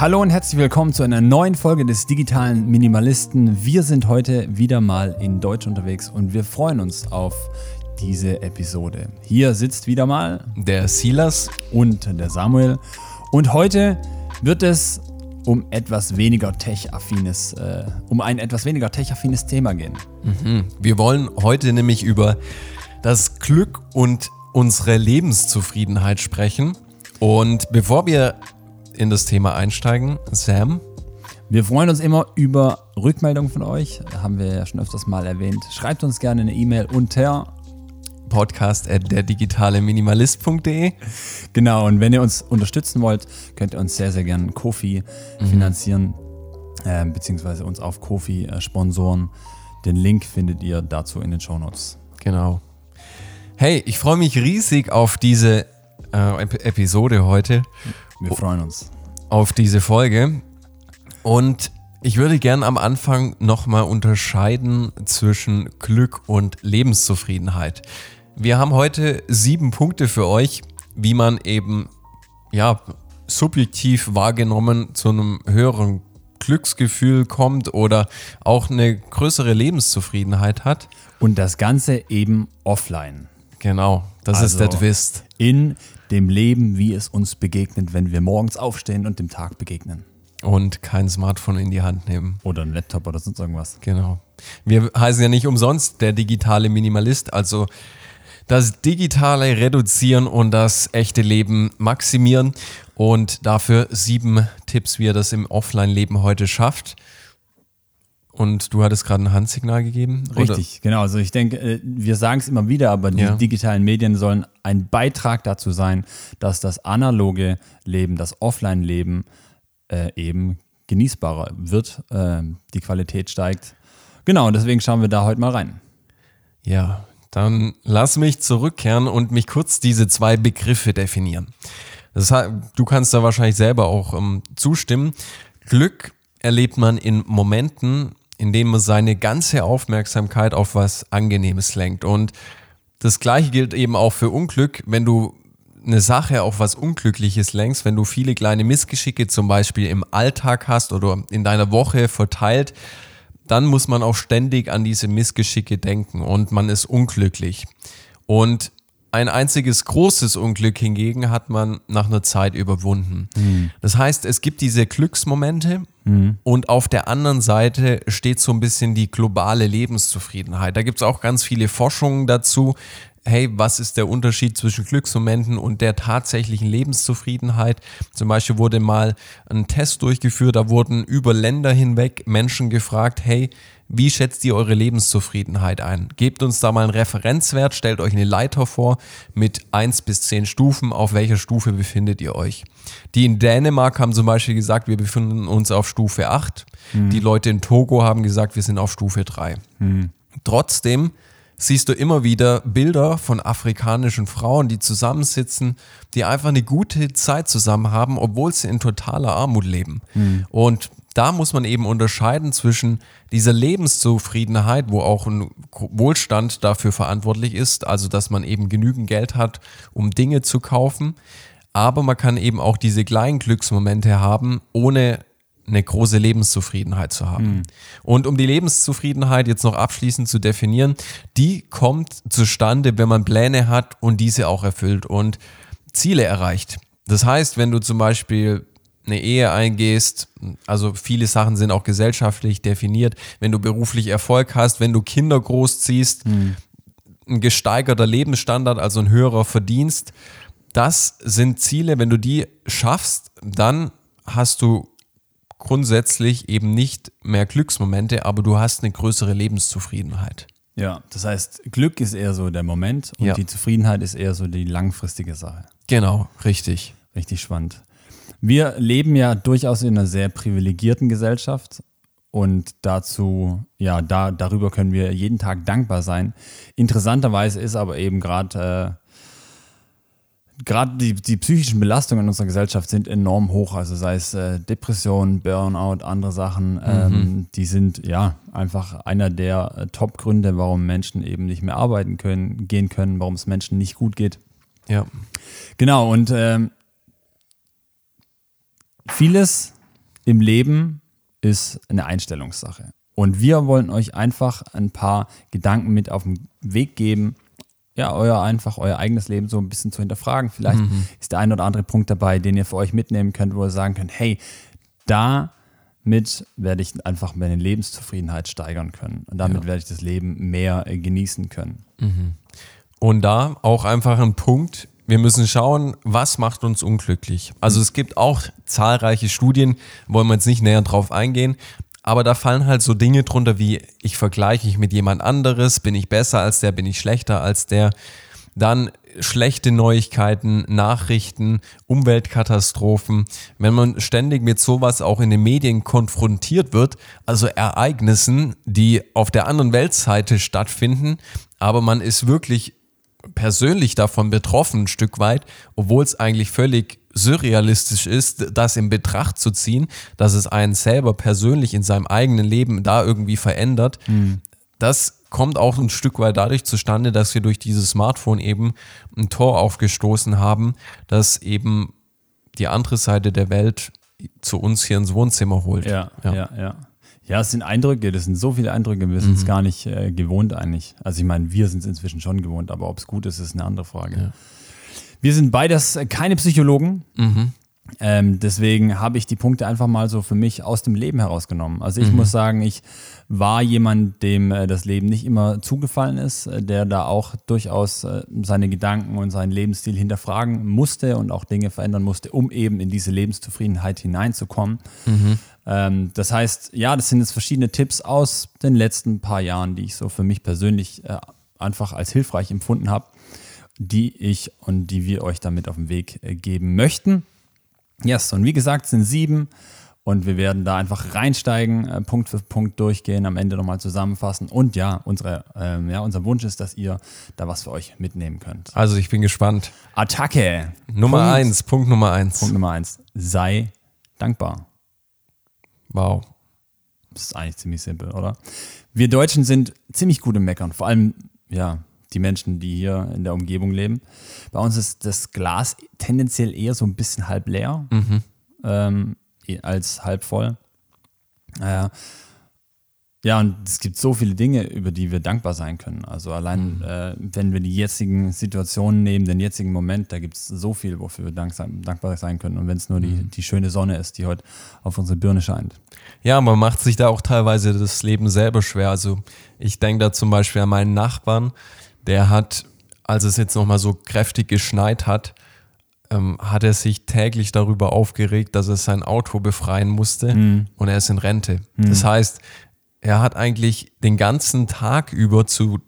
Hallo und herzlich willkommen zu einer neuen Folge des digitalen Minimalisten. Wir sind heute wieder mal in Deutsch unterwegs und wir freuen uns auf diese Episode. Hier sitzt wieder mal der Silas und der Samuel. Und heute wird es um etwas weniger tech-affines, äh, um ein etwas weniger tech-affines Thema gehen. Mhm. Wir wollen heute nämlich über das Glück und unsere Lebenszufriedenheit sprechen. Und bevor wir in das Thema einsteigen, Sam. Wir freuen uns immer über Rückmeldungen von euch, haben wir ja schon öfters mal erwähnt. Schreibt uns gerne eine E-Mail unter podcast at der digitale Minimalist.de. Genau, und wenn ihr uns unterstützen wollt, könnt ihr uns sehr, sehr gerne Kofi mhm. finanzieren, äh, beziehungsweise uns auf Kofi äh, sponsoren. Den Link findet ihr dazu in den Show Notes. Genau. Hey, ich freue mich riesig auf diese äh, Episode heute. Wir freuen uns. Auf diese Folge. Und ich würde gerne am Anfang nochmal unterscheiden zwischen Glück und Lebenszufriedenheit. Wir haben heute sieben Punkte für euch, wie man eben ja subjektiv wahrgenommen zu einem höheren Glücksgefühl kommt oder auch eine größere Lebenszufriedenheit hat. Und das Ganze eben offline. Genau, das also ist der Twist. In dem Leben, wie es uns begegnet, wenn wir morgens aufstehen und dem Tag begegnen. Und kein Smartphone in die Hand nehmen. Oder ein Laptop oder sonst irgendwas. Genau. Wir heißen ja nicht umsonst der digitale Minimalist, also das Digitale reduzieren und das echte Leben maximieren. Und dafür sieben Tipps, wie ihr das im Offline-Leben heute schafft. Und du hattest gerade ein Handsignal gegeben? Richtig, oder? genau. Also ich denke, äh, wir sagen es immer wieder, aber die ja. digitalen Medien sollen ein Beitrag dazu sein, dass das analoge Leben, das Offline-Leben äh, eben genießbarer wird, äh, die Qualität steigt. Genau, und deswegen schauen wir da heute mal rein. Ja, dann lass mich zurückkehren und mich kurz diese zwei Begriffe definieren. Das heißt, du kannst da wahrscheinlich selber auch ähm, zustimmen. Glück erlebt man in Momenten, in denen man seine ganze Aufmerksamkeit auf was Angenehmes lenkt. Und das gleiche gilt eben auch für Unglück, wenn du eine Sache auf was Unglückliches lenkst, wenn du viele kleine Missgeschicke zum Beispiel im Alltag hast oder in deiner Woche verteilt, dann muss man auch ständig an diese Missgeschicke denken und man ist unglücklich. Und ein einziges großes Unglück hingegen hat man nach einer Zeit überwunden. Mhm. Das heißt, es gibt diese Glücksmomente mhm. und auf der anderen Seite steht so ein bisschen die globale Lebenszufriedenheit. Da gibt es auch ganz viele Forschungen dazu, hey, was ist der Unterschied zwischen Glücksmomenten und der tatsächlichen Lebenszufriedenheit? Zum Beispiel wurde mal ein Test durchgeführt, da wurden über Länder hinweg Menschen gefragt, hey, wie schätzt ihr eure Lebenszufriedenheit ein? Gebt uns da mal einen Referenzwert, stellt euch eine Leiter vor mit 1 bis 10 Stufen. Auf welcher Stufe befindet ihr euch? Die in Dänemark haben zum Beispiel gesagt, wir befinden uns auf Stufe 8. Mhm. Die Leute in Togo haben gesagt, wir sind auf Stufe 3. Mhm. Trotzdem siehst du immer wieder Bilder von afrikanischen Frauen, die zusammensitzen, die einfach eine gute Zeit zusammen haben, obwohl sie in totaler Armut leben. Mhm. Und da muss man eben unterscheiden zwischen dieser Lebenszufriedenheit, wo auch ein Wohlstand dafür verantwortlich ist, also dass man eben genügend Geld hat, um Dinge zu kaufen. Aber man kann eben auch diese kleinen Glücksmomente haben, ohne eine große Lebenszufriedenheit zu haben. Mhm. Und um die Lebenszufriedenheit jetzt noch abschließend zu definieren, die kommt zustande, wenn man Pläne hat und diese auch erfüllt und Ziele erreicht. Das heißt, wenn du zum Beispiel eine Ehe eingehst, also viele Sachen sind auch gesellschaftlich definiert, wenn du beruflich Erfolg hast, wenn du Kinder großziehst, mhm. ein gesteigerter Lebensstandard, also ein höherer Verdienst, das sind Ziele, wenn du die schaffst, dann hast du grundsätzlich eben nicht mehr Glücksmomente, aber du hast eine größere Lebenszufriedenheit. Ja, das heißt, Glück ist eher so der Moment und ja. die Zufriedenheit ist eher so die langfristige Sache. Genau, richtig. Richtig spannend. Wir leben ja durchaus in einer sehr privilegierten Gesellschaft und dazu, ja, da, darüber können wir jeden Tag dankbar sein. Interessanterweise ist aber eben gerade äh, gerade die, die psychischen Belastungen in unserer Gesellschaft sind enorm hoch. Also sei es äh, Depression, Burnout, andere Sachen, mhm. ähm, die sind ja einfach einer der äh, Top-Gründe, warum Menschen eben nicht mehr arbeiten können, gehen können, warum es Menschen nicht gut geht. Ja. Genau, und ähm, vieles im Leben ist eine Einstellungssache. Und wir wollen euch einfach ein paar Gedanken mit auf den Weg geben, ja, euer einfach euer eigenes Leben so ein bisschen zu hinterfragen. Vielleicht mhm. ist der ein oder andere Punkt dabei, den ihr für euch mitnehmen könnt, wo ihr sagen könnt, hey, damit werde ich einfach meine Lebenszufriedenheit steigern können. Und damit ja. werde ich das Leben mehr äh, genießen können. Mhm. Und da auch einfach ein Punkt, wir müssen schauen, was macht uns unglücklich. Also es gibt auch zahlreiche Studien, wollen wir jetzt nicht näher drauf eingehen, aber da fallen halt so Dinge drunter wie, ich vergleiche mich mit jemand anderes, bin ich besser als der, bin ich schlechter als der. Dann schlechte Neuigkeiten, Nachrichten, Umweltkatastrophen. Wenn man ständig mit sowas auch in den Medien konfrontiert wird, also Ereignissen, die auf der anderen Weltseite stattfinden, aber man ist wirklich persönlich davon betroffen, ein Stück weit, obwohl es eigentlich völlig surrealistisch ist, das in Betracht zu ziehen, dass es einen selber persönlich in seinem eigenen Leben da irgendwie verändert. Mhm. Das kommt auch ein Stück weit dadurch zustande, dass wir durch dieses Smartphone eben ein Tor aufgestoßen haben, das eben die andere Seite der Welt zu uns hier ins Wohnzimmer holt. Ja, ja, ja. ja. Ja, es sind Eindrücke, das sind so viele Eindrücke, wir sind es mhm. gar nicht äh, gewohnt eigentlich. Also ich meine, wir sind es inzwischen schon gewohnt, aber ob es gut ist, ist eine andere Frage. Ja. Wir sind beides keine Psychologen. Mhm. Ähm, deswegen habe ich die Punkte einfach mal so für mich aus dem Leben herausgenommen. Also ich mhm. muss sagen, ich war jemand, dem äh, das Leben nicht immer zugefallen ist, äh, der da auch durchaus äh, seine Gedanken und seinen Lebensstil hinterfragen musste und auch Dinge verändern musste, um eben in diese Lebenszufriedenheit hineinzukommen. Mhm. Ähm, das heißt, ja, das sind jetzt verschiedene Tipps aus den letzten paar Jahren, die ich so für mich persönlich äh, einfach als hilfreich empfunden habe die ich und die wir euch damit auf den Weg äh, geben möchten. Yes, und wie gesagt, sind sieben und wir werden da einfach reinsteigen, äh, Punkt für Punkt durchgehen, am Ende nochmal zusammenfassen. Und ja, unsere, ähm, ja, unser Wunsch ist, dass ihr da was für euch mitnehmen könnt. Also ich bin gespannt. Attacke. Nummer Punkt, eins, Punkt Nummer eins. Punkt Nummer eins. Sei dankbar. Wow. Das ist eigentlich ziemlich simpel, oder? Wir Deutschen sind ziemlich gut im Meckern. Vor allem, ja, die Menschen, die hier in der Umgebung leben. Bei uns ist das Glas tendenziell eher so ein bisschen halb leer mhm. ähm, als halb voll. Naja. Ja, und es gibt so viele Dinge, über die wir dankbar sein können. Also allein, mhm. äh, wenn wir die jetzigen Situationen nehmen, den jetzigen Moment, da gibt es so viel, wofür wir dank dankbar sein können. Und wenn es nur mhm. die, die schöne Sonne ist, die heute auf unsere Birne scheint. Ja, man macht sich da auch teilweise das Leben selber schwer. Also ich denke da zum Beispiel an meinen Nachbarn, der hat, als es jetzt nochmal so kräftig geschneit hat, ähm, hat er sich täglich darüber aufgeregt, dass er sein Auto befreien musste mhm. und er ist in Rente. Mhm. Das heißt, er hat eigentlich den ganzen Tag über zu,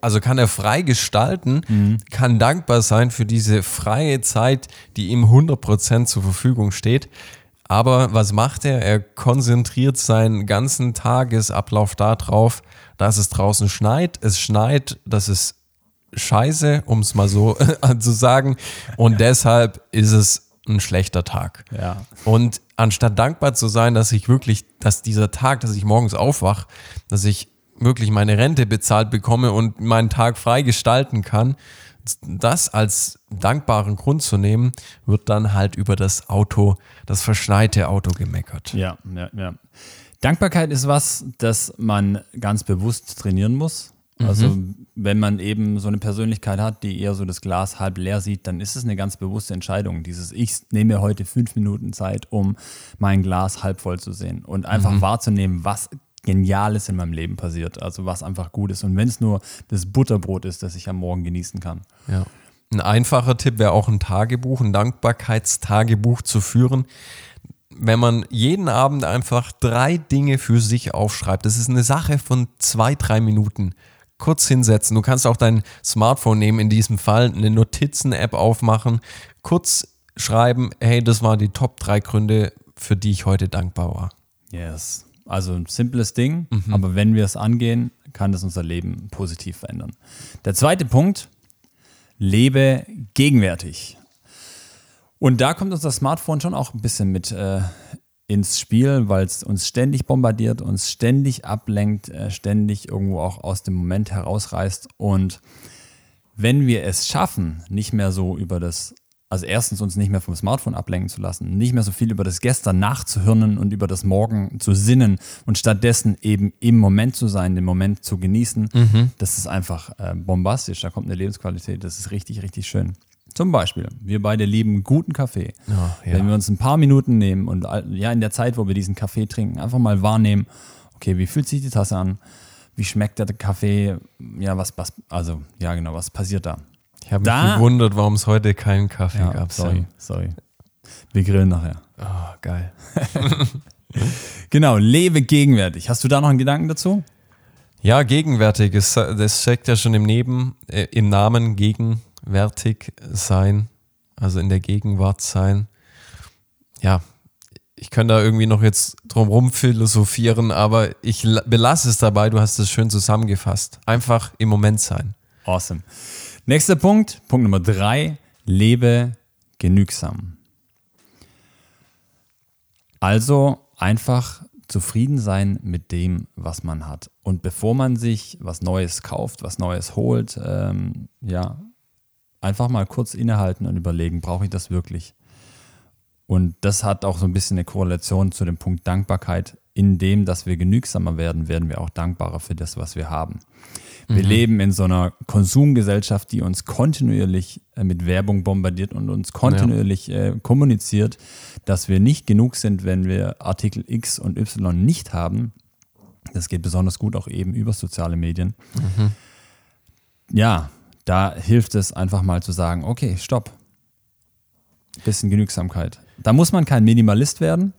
also kann er frei gestalten, mhm. kann dankbar sein für diese freie Zeit, die ihm 100% zur Verfügung steht. Aber was macht er? Er konzentriert seinen ganzen Tagesablauf darauf, dass es draußen schneit. Es schneit, das ist scheiße, um es mal so zu sagen. Und deshalb ist es ein schlechter Tag. Ja. Und anstatt dankbar zu sein, dass ich wirklich, dass dieser Tag, dass ich morgens aufwach, dass ich wirklich meine Rente bezahlt bekomme und meinen Tag frei gestalten kann, das als dankbaren Grund zu nehmen, wird dann halt über das Auto, das verschneite Auto gemeckert. Ja, ja, ja. Dankbarkeit ist was, das man ganz bewusst trainieren muss. Also mhm. wenn man eben so eine Persönlichkeit hat, die eher so das Glas halb leer sieht, dann ist es eine ganz bewusste Entscheidung. Dieses Ich nehme mir heute fünf Minuten Zeit, um mein Glas halb voll zu sehen und einfach mhm. wahrzunehmen, was Geniales in meinem Leben passiert. Also was einfach gut ist. Und wenn es nur das Butterbrot ist, das ich am Morgen genießen kann. Ja. Ein einfacher Tipp wäre auch ein Tagebuch, ein Dankbarkeitstagebuch zu führen wenn man jeden Abend einfach drei Dinge für sich aufschreibt, das ist eine Sache von zwei, drei Minuten. Kurz hinsetzen. Du kannst auch dein Smartphone nehmen, in diesem Fall eine Notizen-App aufmachen, kurz schreiben, hey, das waren die Top drei Gründe, für die ich heute dankbar war. Yes. Also ein simples Ding, mhm. aber wenn wir es angehen, kann das unser Leben positiv verändern. Der zweite Punkt, lebe gegenwärtig. Und da kommt unser Smartphone schon auch ein bisschen mit äh, ins Spiel, weil es uns ständig bombardiert, uns ständig ablenkt, äh, ständig irgendwo auch aus dem Moment herausreißt. Und wenn wir es schaffen, nicht mehr so über das also erstens uns nicht mehr vom Smartphone ablenken zu lassen, nicht mehr so viel über das Gestern nachzuhirnen und über das Morgen zu sinnen und stattdessen eben im Moment zu sein, den Moment zu genießen, Mhm. das ist einfach äh, bombastisch. Da kommt eine Lebensqualität, das ist richtig, richtig schön. Zum Beispiel, wir beide lieben guten Kaffee. Ja, ja. Wenn wir uns ein paar Minuten nehmen und ja, in der Zeit, wo wir diesen Kaffee trinken, einfach mal wahrnehmen, okay, wie fühlt sich die Tasse an? Wie schmeckt der Kaffee? Ja, was, was also, ja, genau, was passiert da? Ich habe mich Da- gewundert, warum es heute keinen Kaffee Ja, gab. sorry, sorry. Wir grillen nachher. Oh, geil. Genau, lebe gegenwärtig. Hast du da noch einen Gedanken dazu? Ja, gegenwärtig. Es, das steckt ja schon im, Neben, äh, im Namen gegenwärtig sein. Also in der Gegenwart sein. Ja, ich könnte da irgendwie noch jetzt drumrum philosophieren, aber ich la- belasse es dabei. Du hast es schön zusammengefasst. Einfach im Moment sein. Awesome. Nächster Punkt, Punkt Nummer drei, lebe genügsam. Also einfach zufrieden sein mit dem, was man hat. Und bevor man sich was Neues kauft, was Neues holt, ähm, ja, einfach mal kurz innehalten und überlegen, brauche ich das wirklich? Und das hat auch so ein bisschen eine Korrelation zu dem Punkt Dankbarkeit. In dem, dass wir genügsamer werden, werden wir auch dankbarer für das, was wir haben. Wir leben in so einer Konsumgesellschaft, die uns kontinuierlich äh, mit Werbung bombardiert und uns kontinuierlich äh, kommuniziert, dass wir nicht genug sind, wenn wir Artikel X und Y nicht haben. Das geht besonders gut auch eben über soziale Medien. Ja, da hilft es einfach mal zu sagen, okay, stopp. Bisschen Genügsamkeit. Da muss man kein Minimalist werden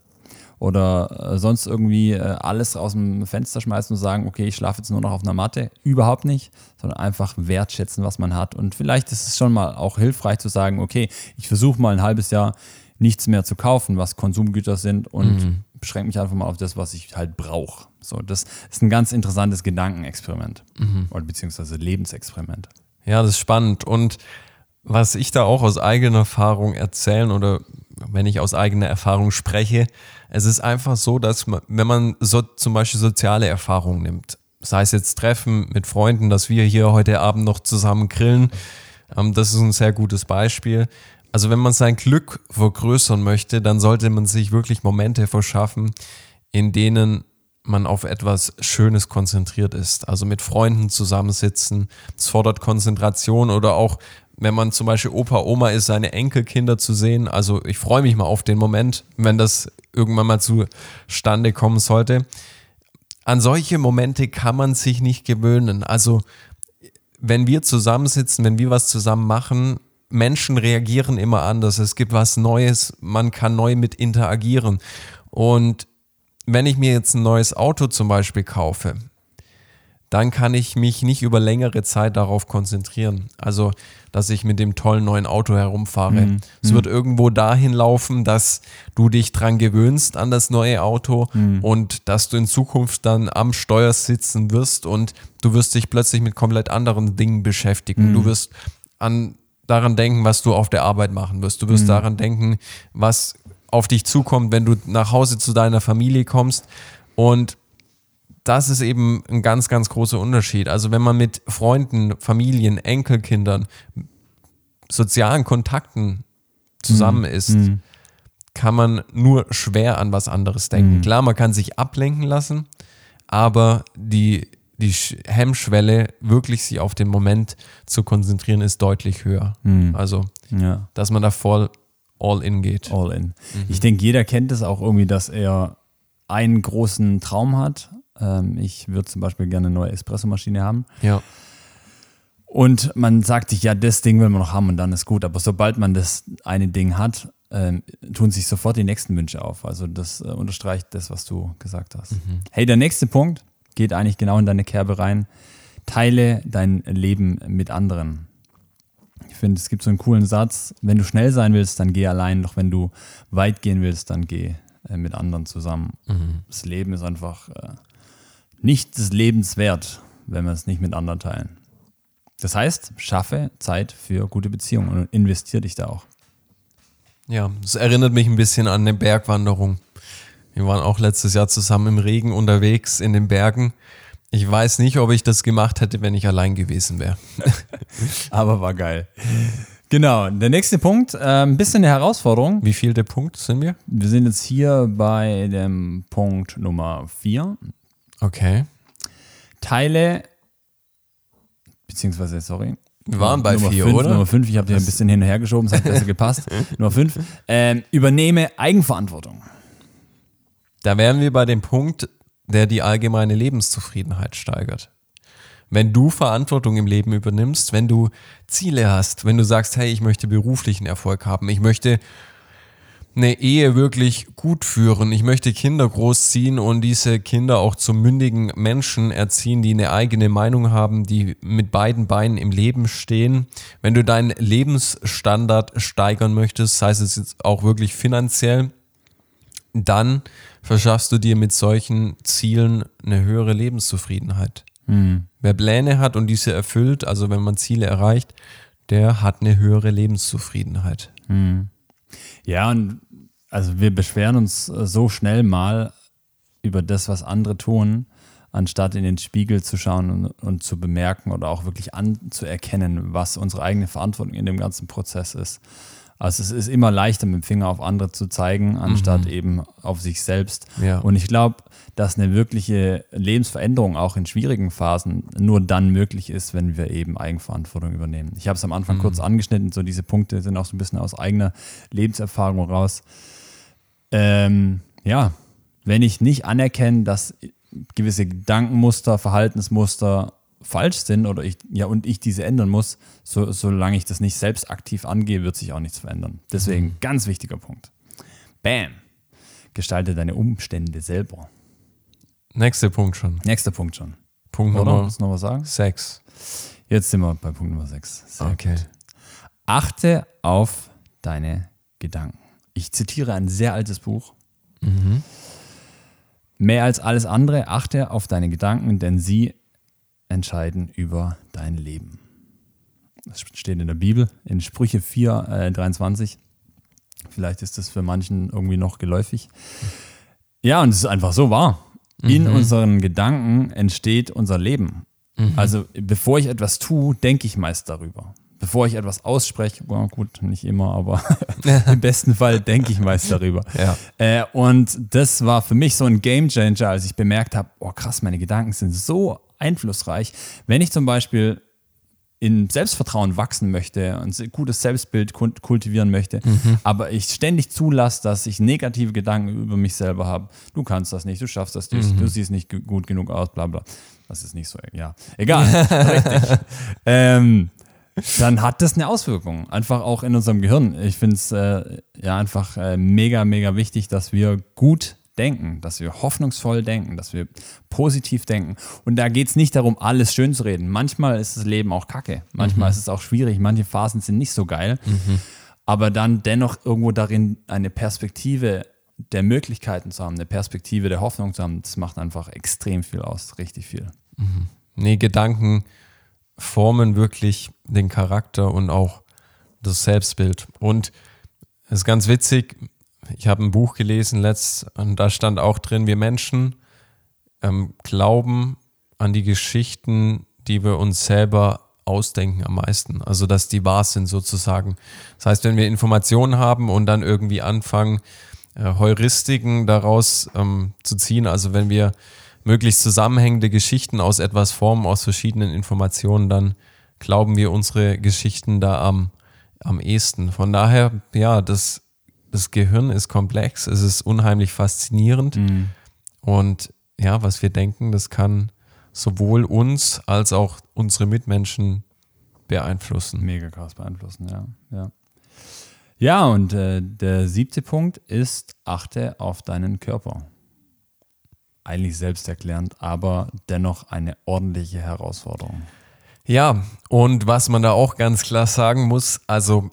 oder äh, sonst irgendwie äh, alles aus dem Fenster schmeißen und sagen, okay, ich schlafe jetzt nur noch auf einer Matte. Überhaupt nicht, sondern einfach wertschätzen, was man hat. Und vielleicht ist es schon mal auch hilfreich zu sagen, okay, ich versuche mal ein halbes Jahr nichts mehr zu kaufen, was Konsumgüter sind und beschränke mich einfach mal auf das, was ich halt brauche. So, das ist ein ganz interessantes Gedankenexperiment oder beziehungsweise Lebensexperiment. Ja, das ist spannend. Und was ich da auch aus eigener Erfahrung erzählen oder wenn ich aus eigener Erfahrung spreche, es ist einfach so, dass man, wenn man so zum Beispiel soziale Erfahrungen nimmt, sei es jetzt Treffen mit Freunden, dass wir hier heute Abend noch zusammen grillen, ähm, das ist ein sehr gutes Beispiel. Also wenn man sein Glück vergrößern möchte, dann sollte man sich wirklich Momente verschaffen, in denen man auf etwas Schönes konzentriert ist. Also mit Freunden zusammensitzen. Das fordert Konzentration oder auch, wenn man zum Beispiel Opa, Oma ist, seine Enkelkinder zu sehen. Also ich freue mich mal auf den Moment, wenn das irgendwann mal zustande kommen sollte. An solche Momente kann man sich nicht gewöhnen. Also wenn wir zusammensitzen, wenn wir was zusammen machen, Menschen reagieren immer anders. Es gibt was Neues, man kann neu mit interagieren. Und wenn ich mir jetzt ein neues Auto zum Beispiel kaufe, dann kann ich mich nicht über längere Zeit darauf konzentrieren. Also, dass ich mit dem tollen neuen Auto herumfahre. Es wird irgendwo dahin laufen, dass du dich dran gewöhnst an das neue Auto und dass du in Zukunft dann am Steuer sitzen wirst und du wirst dich plötzlich mit komplett anderen Dingen beschäftigen. Du wirst an daran denken, was du auf der Arbeit machen wirst. Du wirst daran denken, was auf dich zukommt, wenn du nach Hause zu deiner Familie kommst. Und das ist eben ein ganz, ganz großer Unterschied. Also wenn man mit Freunden, Familien, Enkelkindern, sozialen Kontakten zusammen ist, kann man nur schwer an was anderes denken. Klar, man kann sich ablenken lassen, aber die, die Sch- Hemmschwelle, wirklich sich auf den Moment zu konzentrieren, ist deutlich höher. Also, Ja. dass man da voll all in geht. All in. Ich denke, jeder kennt es auch irgendwie, dass er einen großen Traum hat. Ähm, ich würde zum Beispiel gerne eine neue Espressomaschine haben. Ja. Und man sagt sich, ja, das Ding will man noch haben und dann ist gut. Aber sobald man das eine Ding hat, ähm, tun sich sofort die nächsten Wünsche auf. Also das äh, unterstreicht das, was du gesagt hast. Hey, der nächste Punkt geht eigentlich genau in deine Kerbe rein. Teile dein Leben mit anderen. Ich finde, es gibt so einen coolen Satz, wenn du schnell sein willst, dann geh allein, doch wenn du weit gehen willst, dann geh äh, mit anderen zusammen. Das Leben ist einfach äh, nicht des Lebens wert, wenn wir es nicht mit anderen teilen. Das heißt, schaffe Zeit für gute Beziehungen und investiere dich da auch. Ja, es erinnert mich ein bisschen an eine Bergwanderung. Wir waren auch letztes Jahr zusammen im Regen unterwegs in den Bergen. Ich weiß nicht, ob ich das gemacht hätte, wenn ich allein gewesen wäre. Aber war geil. Genau, der nächste Punkt, äh, ein bisschen eine Herausforderung. Wie viel der Punkt sind wir? Wir sind jetzt hier bei dem Punkt Nummer 4. Okay. Teile, beziehungsweise, sorry. Wir waren bei Nummer vier, fünf, oder? Nummer 5, ich habe dir ein bisschen hin und her geschoben, es hat besser gepasst. Nummer 5, ähm, übernehme Eigenverantwortung. Da wären wir bei dem Punkt, der die allgemeine Lebenszufriedenheit steigert. Wenn du Verantwortung im Leben übernimmst, wenn du Ziele hast, wenn du sagst, hey, ich möchte beruflichen Erfolg haben, ich möchte eine Ehe wirklich gut führen, ich möchte Kinder großziehen und diese Kinder auch zu mündigen Menschen erziehen, die eine eigene Meinung haben, die mit beiden Beinen im Leben stehen. Wenn du deinen Lebensstandard steigern möchtest, sei es jetzt auch wirklich finanziell, dann verschaffst du dir mit solchen Zielen eine höhere Lebenszufriedenheit. Wer Pläne hat und diese erfüllt, also wenn man Ziele erreicht, der hat eine höhere Lebenszufriedenheit. Ja, und also wir beschweren uns äh, so schnell mal über das, was andere tun, anstatt in den Spiegel zu schauen und, und zu bemerken oder auch wirklich anzuerkennen, was unsere eigene Verantwortung in dem ganzen Prozess ist. Also es ist immer leichter, mit dem Finger auf andere zu zeigen, anstatt eben auf sich selbst. Ja. Und ich glaube, dass eine wirkliche Lebensveränderung auch in schwierigen Phasen nur dann möglich ist, wenn wir eben Eigenverantwortung übernehmen. Ich habe es am Anfang kurz angeschnitten, so diese Punkte sind auch so ein bisschen aus eigener Lebenserfahrung raus. Ähm, ja, wenn ich nicht anerkenne, dass gewisse Gedankenmuster, Verhaltensmuster falsch sind oder ich, ja, und ich diese ändern muss, so, solange ich das nicht selbst aktiv angehe, wird sich auch nichts verändern. Deswegen ganz wichtiger Punkt. Bam. Gestalte deine Umstände selber. Nächster Punkt schon. Nächster Punkt schon. Punkt Oder? Nummer Willst du noch was sagen? sechs. Jetzt sind wir bei Punkt Nummer 6. Okay. Achte auf deine Gedanken. Ich zitiere ein sehr altes Buch. Mehr als alles andere, achte auf deine Gedanken, denn sie entscheiden über dein Leben. Das steht in der Bibel, in Sprüche 4, äh, 23. Vielleicht ist das für manchen irgendwie noch geläufig. Ja, und es ist einfach so wahr. In unseren Gedanken entsteht unser Leben. Also bevor ich etwas tue, denke ich meist darüber. Bevor ich etwas ausspreche, ja, gut, nicht immer, aber im besten Fall denke ich meist darüber. Ja. Äh, und das war für mich so ein Game Changer, als ich bemerkt habe, oh krass, meine Gedanken sind so einflussreich. Wenn ich zum Beispiel in Selbstvertrauen wachsen möchte und ein gutes Selbstbild kult- kultivieren möchte, aber ich ständig zulasse, dass ich negative Gedanken über mich selber habe. Du kannst das nicht, du schaffst das nicht, du siehst nicht gut genug aus, bla bla. Das ist nicht so, ja. Egal. Richtig. Ähm, dann hat das eine Auswirkung. Einfach auch in unserem Gehirn. Ich finde es äh, ja einfach äh, mega, mega wichtig, dass wir gut denken, dass wir hoffnungsvoll denken, dass wir positiv denken. Und da geht es nicht darum, alles schön zu reden. Manchmal ist das Leben auch kacke. Manchmal ist es auch schwierig. Manche Phasen sind nicht so geil. Aber dann dennoch irgendwo darin eine Perspektive der Möglichkeiten zu haben, eine Perspektive der Hoffnung zu haben, das macht einfach extrem viel aus. Richtig viel. Nee, Gedanken formen wirklich den Charakter und auch das Selbstbild. Und es ist ganz witzig, ich habe ein Buch gelesen letzt und da stand auch drin, wir Menschen ähm, glauben an die Geschichten, die wir uns selber ausdenken am meisten. Also dass die wahr sind sozusagen. Das heißt, wenn wir Informationen haben und dann irgendwie anfangen, äh, Heuristiken daraus ähm, zu ziehen, also wenn wir möglichst zusammenhängende Geschichten aus etwas formen, aus verschiedenen Informationen, dann glauben wir unsere Geschichten da am, am ehesten. Von daher, ja, das, das Gehirn ist komplex, es ist unheimlich faszinierend und ja, was wir denken, das kann sowohl uns als auch unsere Mitmenschen beeinflussen. Mega krass beeinflussen, ja. Ja, ja und äh, der siebte Punkt ist, achte auf deinen Körper. Eigentlich selbsterklärend, aber dennoch eine ordentliche Herausforderung. Ja, und was man da auch ganz klar sagen muss, also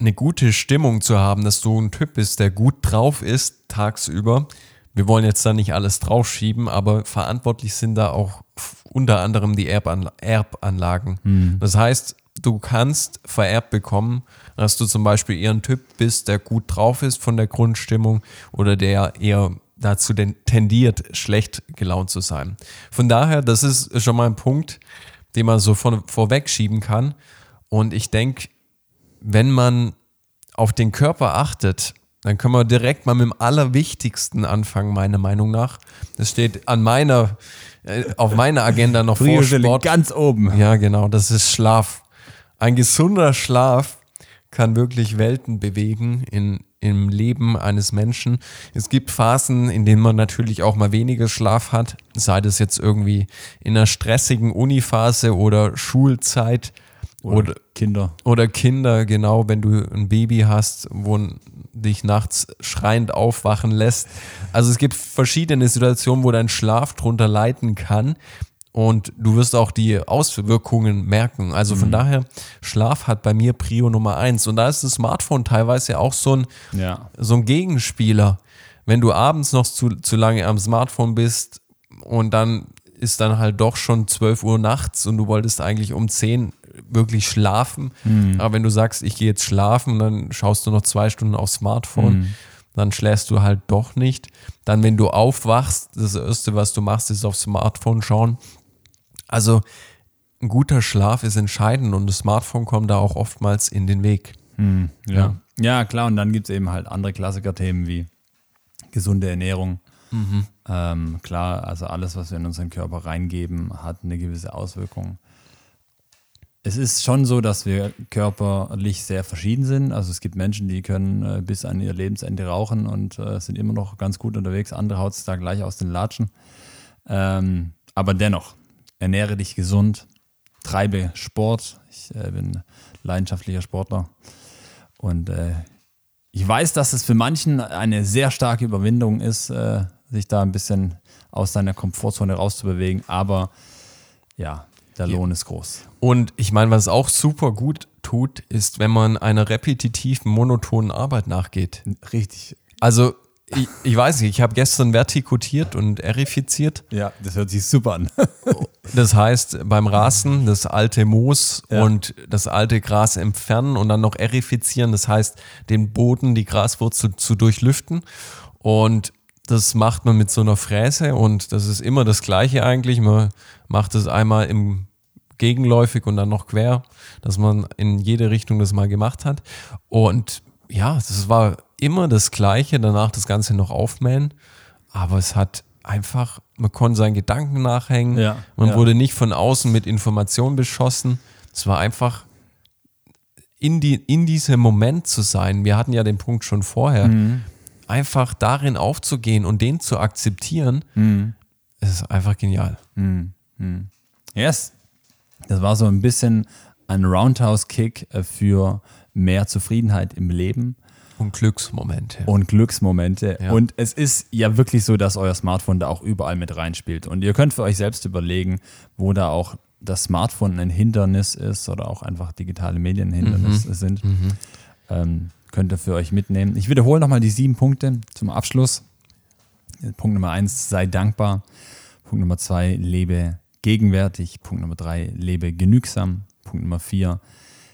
eine gute Stimmung zu haben, dass du ein Typ bist, der gut drauf ist tagsüber. Wir wollen jetzt da nicht alles draufschieben, aber verantwortlich sind da auch unter anderem die Erbanla Erbanlagen. Das heißt, du kannst vererbt bekommen, dass du zum Beispiel eher ein Typ bist, der gut drauf ist von der Grundstimmung oder der eher dazu tendiert, schlecht gelaunt zu sein. Von daher, das ist schon mal ein Punkt, den man so von, vorwegschieben kann. Und ich denke, wenn man auf den Körper achtet, dann können wir direkt mal mit dem Allerwichtigsten anfangen, meiner Meinung nach. Das steht an meiner, äh, auf meiner Agenda noch vor Sport. ganz oben. Ja, genau, das ist Schlaf. Ein gesunder Schlaf kann wirklich Welten bewegen in, im Leben eines Menschen. Es gibt Phasen, in denen man natürlich auch mal weniger Schlaf hat, sei das jetzt irgendwie in einer stressigen Uniphase oder Schulzeit Oder, oder, Kinder. oder Kinder, genau, wenn du ein Baby hast, wo dich nachts schreiend aufwachen lässt. Also es gibt verschiedene Situationen, wo dein Schlaf drunter leiden kann und du wirst auch die Auswirkungen merken. Also von daher, Schlaf hat bei mir Prio Nummer eins. Und da ist das Smartphone teilweise auch so ein, Ja. so ein Gegenspieler. Wenn du abends noch zu, zu lange am Smartphone bist und dann ist dann halt doch schon 12 Uhr nachts und du wolltest eigentlich um 10 wirklich schlafen. Aber wenn du sagst, ich gehe jetzt schlafen, dann schaust du noch zwei Stunden aufs Smartphone, dann schläfst du halt doch nicht. Dann, wenn du aufwachst, das Erste, was du machst, ist aufs Smartphone schauen. Also ein guter Schlaf ist entscheidend und das Smartphone kommt da auch oftmals in den Weg. Ja. ja, klar. Und dann gibt es eben halt andere Klassiker-Themen wie gesunde Ernährung. Ähm, klar, also alles, was wir in unseren Körper reingeben, hat eine gewisse Auswirkung. Es ist schon so, dass wir körperlich sehr verschieden sind. Also es gibt Menschen, die können äh, bis an ihr Lebensende rauchen und äh, sind immer noch ganz gut unterwegs. Andere haut es da gleich aus den Latschen. Ähm, aber dennoch, ernähre dich gesund, treibe Sport. Ich äh, bin leidenschaftlicher Sportler. Und äh, ich weiß, dass es für manchen eine sehr starke Überwindung ist, äh, sich da ein bisschen aus seiner Komfortzone rauszubewegen. Aber ja, der Lohn ist groß. Und ich meine, was auch super gut tut, ist, wenn man einer repetitiven, monotonen Arbeit nachgeht. Richtig. Also, ich, ich weiß nicht, ich habe gestern vertikutiert und erifiziert. Ja, das hört sich super an. Das heißt, beim Rasen das alte Moos Ja. und das alte Gras entfernen und dann noch erifizieren. Das heißt, den Boden, die Graswurzel zu durchlüften. Und das macht man mit so einer Fräse und das ist immer das Gleiche eigentlich. Man macht es einmal im gegenläufig und dann noch quer, dass man in jede Richtung das mal gemacht hat. Und ja, das war immer das Gleiche, danach das Ganze noch aufmähen. Aber es hat einfach, man konnte seinen Gedanken nachhängen. Ja, man ja. wurde nicht von außen mit Informationen beschossen. Es war einfach in, die, in diesem Moment zu sein. Wir hatten ja den Punkt schon vorher. Mhm. Einfach darin aufzugehen und den zu akzeptieren, Mhm. es ist einfach genial. Yes. Das war so ein bisschen ein Roundhouse-Kick äh, für mehr Zufriedenheit im Leben Und Glücksmomente. und Glücksmomente. Ja. Und es ist ja wirklich so, dass euer Smartphone da auch überall mit reinspielt. Und ihr könnt für euch selbst überlegen, wo da auch das Smartphone ein Hindernis ist oder auch einfach digitale Medien ein Hindernis sind. Ähm, könnt ihr für euch mitnehmen. Ich wiederhole nochmal die sieben Punkte zum Abschluss. Punkt Nummer eins, sei dankbar. Punkt Nummer zwei, lebe gegenwärtig. Punkt Nummer drei, lebe genügsam. Punkt Nummer vier,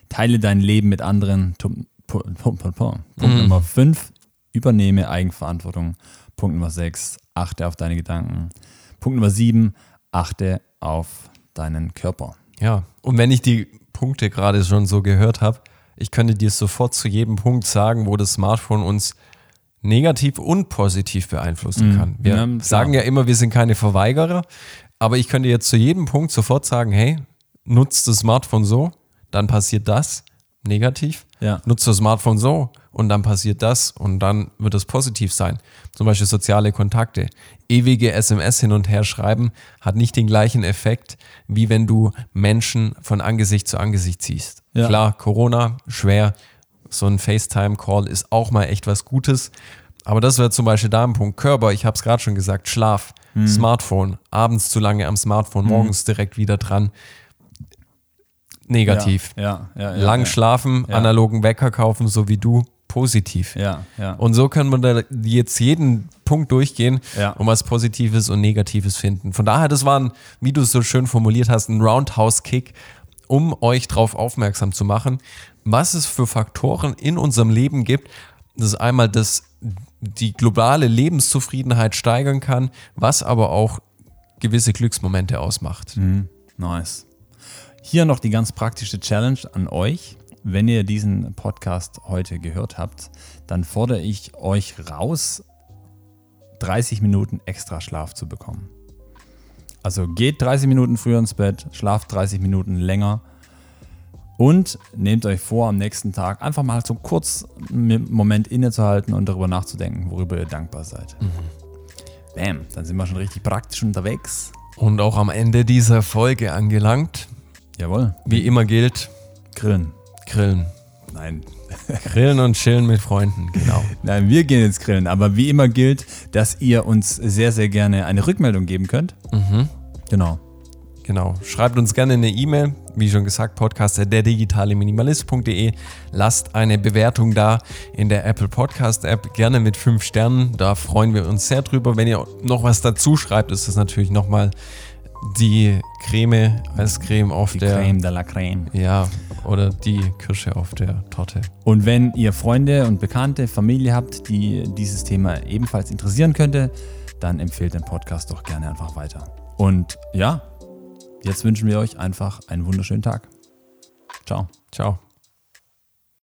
teile dein Leben mit anderen. Tum- pu- pu- pu- pu. Punkt Nummer fünf, übernehme Eigenverantwortung. Punkt Nummer sechs, achte auf deine Gedanken. Punkt Nummer sieben, achte auf deinen Körper. Ja, und wenn ich die Punkte gerade schon so gehört habe, ich könnte dir sofort zu jedem Punkt sagen, wo das Smartphone uns negativ und positiv beeinflussen kann. Wir Ja, sagen ja immer, wir sind keine Verweigerer, aber ich könnte jetzt zu jedem Punkt sofort sagen, hey, nutzt das Smartphone so, dann passiert das negativ. Ja. Nutzt das Smartphone so und dann passiert das und dann wird es positiv sein. Zum Beispiel soziale Kontakte. Ewige SMS hin und her schreiben hat nicht den gleichen Effekt, wie wenn du Menschen von Angesicht zu Angesicht siehst. Ja. Klar, Corona, schwer. So ein FaceTime-Call ist auch mal echt was Gutes. Aber das wäre zum Beispiel da ein Punkt. Körper, ich habe es gerade schon gesagt, Schlaf, Smartphone, abends zu lange am Smartphone, morgens direkt wieder dran. Negativ. Ja, ja, ja. Lang ja, schlafen, Ja. analogen Wecker kaufen, so wie du, positiv. Ja, ja. Und so können wir da jetzt jeden Punkt durchgehen Ja. und was Positives und Negatives finden. Von daher, das war ein, wie du es so schön formuliert hast, ein Roundhouse-Kick, um euch darauf aufmerksam zu machen, was es für Faktoren in unserem Leben gibt, das einmal das, die globale Lebenszufriedenheit steigern kann, was aber auch gewisse Glücksmomente ausmacht. Nice. Hier noch die ganz praktische Challenge an euch. wenn ihr diesen Podcast heute gehört habt, dann fordere ich euch raus, 30 Minuten extra Schlaf zu bekommen. Also geht 30 Minuten früher ins Bett, schlaft 30 Minuten länger und nehmt euch vor, am nächsten Tag einfach mal so kurz einen Moment innezuhalten und darüber nachzudenken, worüber ihr dankbar seid. Mhm. Bam, dann sind wir schon richtig praktisch unterwegs. Und auch am Ende dieser Folge angelangt. Jawohl. Wie immer gilt: Grillen. Grillen. Nein. Grillen und chillen mit Freunden, genau. Nein, wir gehen jetzt grillen. Aber wie immer gilt, dass ihr uns sehr, sehr gerne eine Rückmeldung geben könnt. Mhm. Genau. Genau. Schreibt uns gerne eine E-Mail, wie schon gesagt, podcast der digitale Minimalist.de. Lasst eine Bewertung da in der Apple Podcast App, gerne mit fünf Sternen. Da freuen wir uns sehr drüber. Wenn ihr noch was dazu schreibt, ist das natürlich nochmal die Creme als Creme auf die der. Creme de la Creme. Ja, oder die Kirsche auf der Torte. Und wenn ihr Freunde und Bekannte, Familie habt, die dieses Thema ebenfalls interessieren könnte, dann empfehlt den Podcast doch gerne einfach weiter. Und ja, Jetzt wünschen wir euch einfach einen wunderschönen Tag. Ciao. Ciao.